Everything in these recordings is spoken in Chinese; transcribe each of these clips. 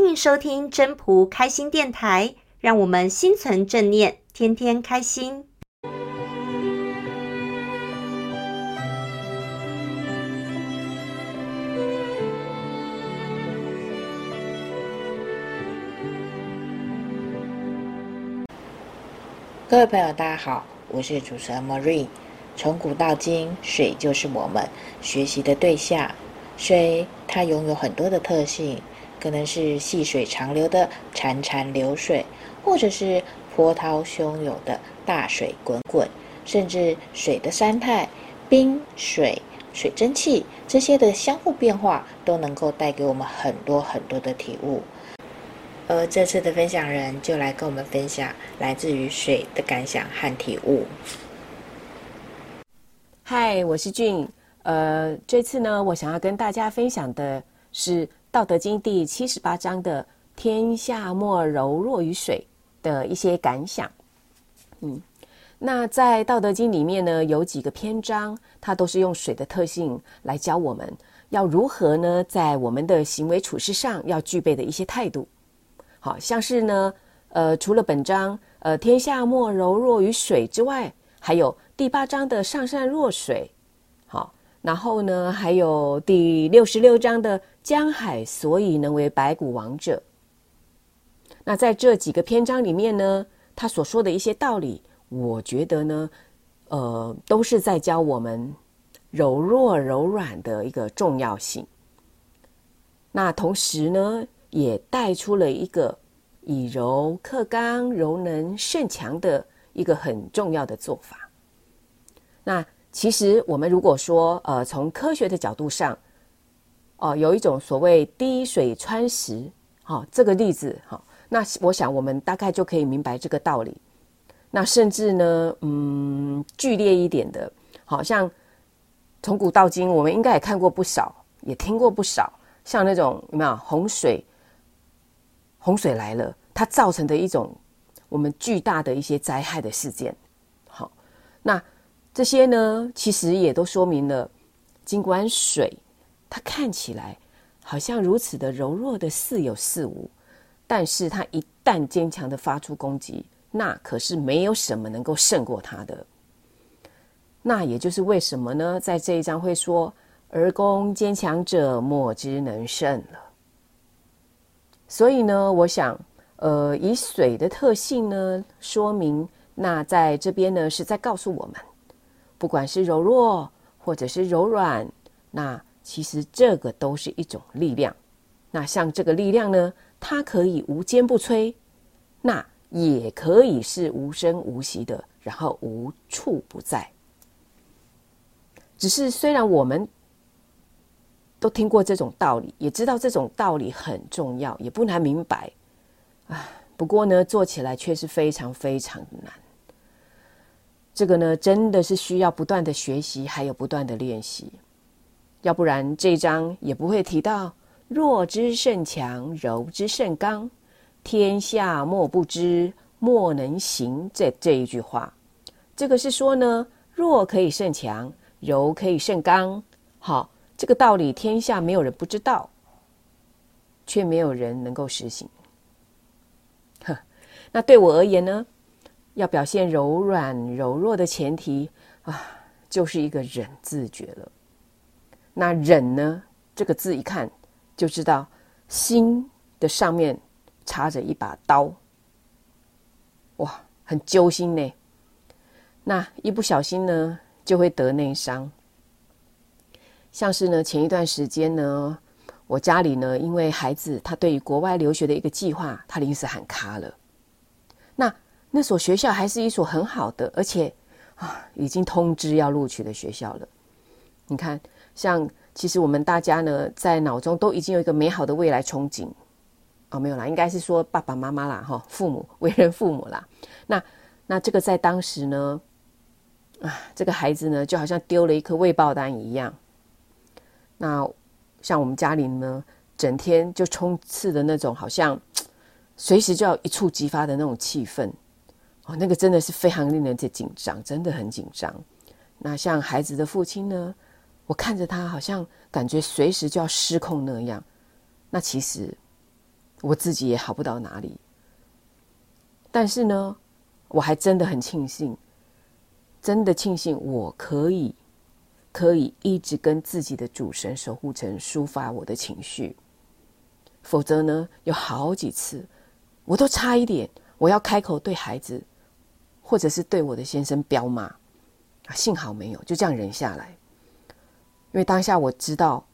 欢迎收听真朴开心电台，让我们心存正念，天天开心。各位朋友，大家好，我是主持人 Marie。从古到今，水就是我们学习的对象。水它拥有很多的特性，可能是细水长流的潺潺流水，或者是波涛汹涌的大水滚滚，甚至水的三态冰、水、水蒸气这些的相互变化，都能够带给我们很多很多的体悟。而这次的分享人就来跟我们分享来自于水的感想和体悟。嗨，我是俊。呃，这次呢，我想要跟大家分享的是《道德经》第七十八章的“天下莫柔弱于水”的一些感想。嗯，那在《道德经》里面呢，有几个篇章，它都是用水的特性来教我们要如何呢，在我们的行为处事上要具备的一些态度。好像是呢，呃，除了本章“呃，天下莫柔弱于水”之外，还有第八章的“上善若水”，好，然后呢，还有第六十六章的“江海所以能为百谷王者”。那在这几个篇章里面呢，他所说的一些道理，我觉得呢，呃，都是在教我们柔弱柔软的一个重要性。那同时呢，也带出了一个以柔克刚、柔能胜强的一个很重要的做法。那其实我们如果说，呃，从科学的角度上，哦、有一种所谓滴水穿石，好、哦，这个例子，好、哦，那我想我们大概就可以明白这个道理。那甚至呢，嗯，剧烈一点的，好像从古到今，我们应该也看过不少，也听过不少，像那种有没有洪水？洪水来了，它造成的一种我们巨大的一些灾害的事件。好，那这些呢，其实也都说明了，尽管水它看起来好像如此的柔弱的似有似无，但是它一旦坚强的发出攻击，那可是没有什么能够胜过它的。那也就是为什么呢？在这一章会说：“而攻坚强者，莫之能胜了。”所以呢，我想，呃，以水的特性呢，说明那在这边呢是在告诉我们，不管是柔弱或者是柔软，那其实这个都是一种力量。那像这个力量呢，它可以无坚不摧，那也可以是无声无息的，然后无处不在。只是虽然我们。都听过这种道理，也知道这种道理很重要，也不难明白。啊，不过呢，做起来却是非常非常难。这个呢，真的是需要不断的学习，还有不断的练习，要不然这一章也不会提到“弱之胜强，柔之胜刚，天下莫不知，莫能行”这这一句话。这个是说呢，弱可以胜强，柔可以胜刚，好。这个道理，天下没有人不知道，却没有人能够实行。呵，那对我而言呢，要表现柔软柔弱的前提啊，就是一个忍字诀了。那忍呢，这个字一看就知道，心的上面插着一把刀，哇，很揪心呢。那一不小心呢，就会得内伤。像是呢，前一段时间呢，我家里呢，因为孩子他对于国外留学的一个计划，他临时喊卡了。那那所学校还是一所很好的，而且啊，已经通知要录取的学校了。你看，像其实我们大家呢，在脑中都已经有一个美好的未来憧憬。哦，没有啦，应该是说爸爸妈妈啦，哈，父母为人父母啦。那那这个在当时呢，啊，这个孩子呢，就好像丢了一颗未爆弹一样。那像我们家里呢，整天就充斥的那种，好像随时就要一触即发的那种气氛，哦，那个真的是非常令人紧张，真的很紧张。那像孩子的父亲呢，我看着他，好像感觉随时就要失控那样。那其实我自己也好不到哪里。但是呢，我还真的很庆幸，真的庆幸我可以可以一直跟自己的主神守护神抒发我的情绪。否则呢，有好几次我都差一点我要开口对孩子，或者是对我的先生飙骂，啊幸好没有，就这样忍下来。因为当下我知道，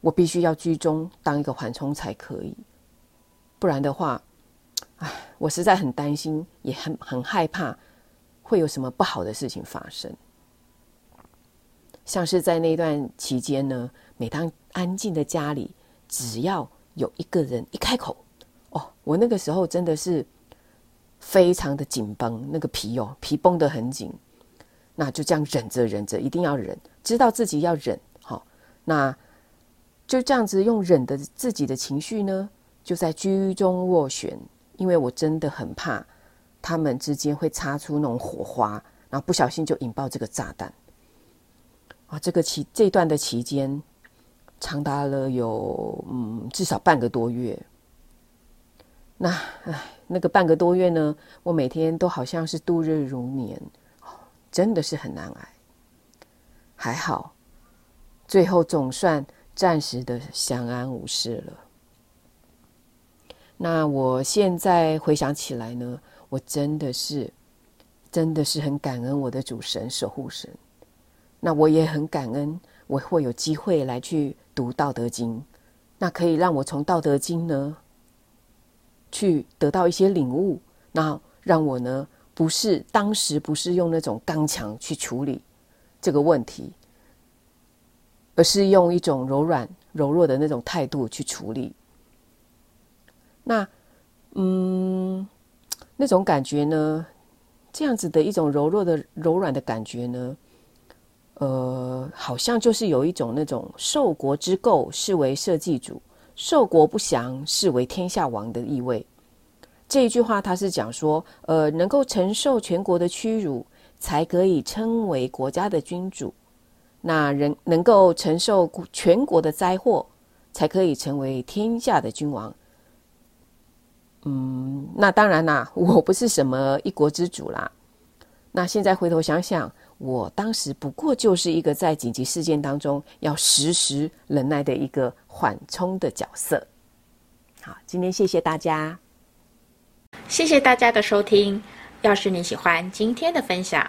我必须要居中当一个缓冲才可以，不然的话，唉，我实在很担心，也很很害怕会有什么不好的事情发生。像是在那段期间呢，每当安静的家里，只要有一个人一开口，哦，我那个时候真的是非常的紧绷，那个皮哦，皮绷得很紧，那就这样忍着忍着，一定要忍，知道自己要忍。那就这样子用忍的自己的情绪呢，就在居中斡旋，因为我真的很怕他们之间会擦出那种火花，然后不小心就引爆这个炸弹。啊，这个期这段的期间长达了有嗯至少半个多月。那唉，那个半个多月呢，我每天都好像是度日如年，真的是很难挨。还好。最后总算暂时的相安无事了。那我现在回想起来呢，我真的是，真的是很感恩我的主神守护神。那我也很感恩，我会有机会来去读《道德经》，那可以让我从《道德经》呢，去得到一些领悟，那让我呢，不是当时不是用那种刚强去处理这个问题。而是用一种柔软、柔弱的那种态度去处理。那，嗯，那种感觉呢？这样子的一种柔弱的、柔软的感觉呢？呃，好像就是有一种那种“受国之垢，是为社稷主；受国不祥，是为天下王”的意味。这一句话，他是讲说，呃，能够承受全国的屈辱，才可以称为国家的君主。那人能够承受全国的灾祸，才可以成为天下的君王。嗯，那当然啦，我不是什么一国之主啦。那现在回头想想，我当时不过就是一个在紧急事件当中要时时忍耐的一个缓冲的角色。好，今天谢谢大家，谢谢大家的收听。要是你喜欢今天的分享，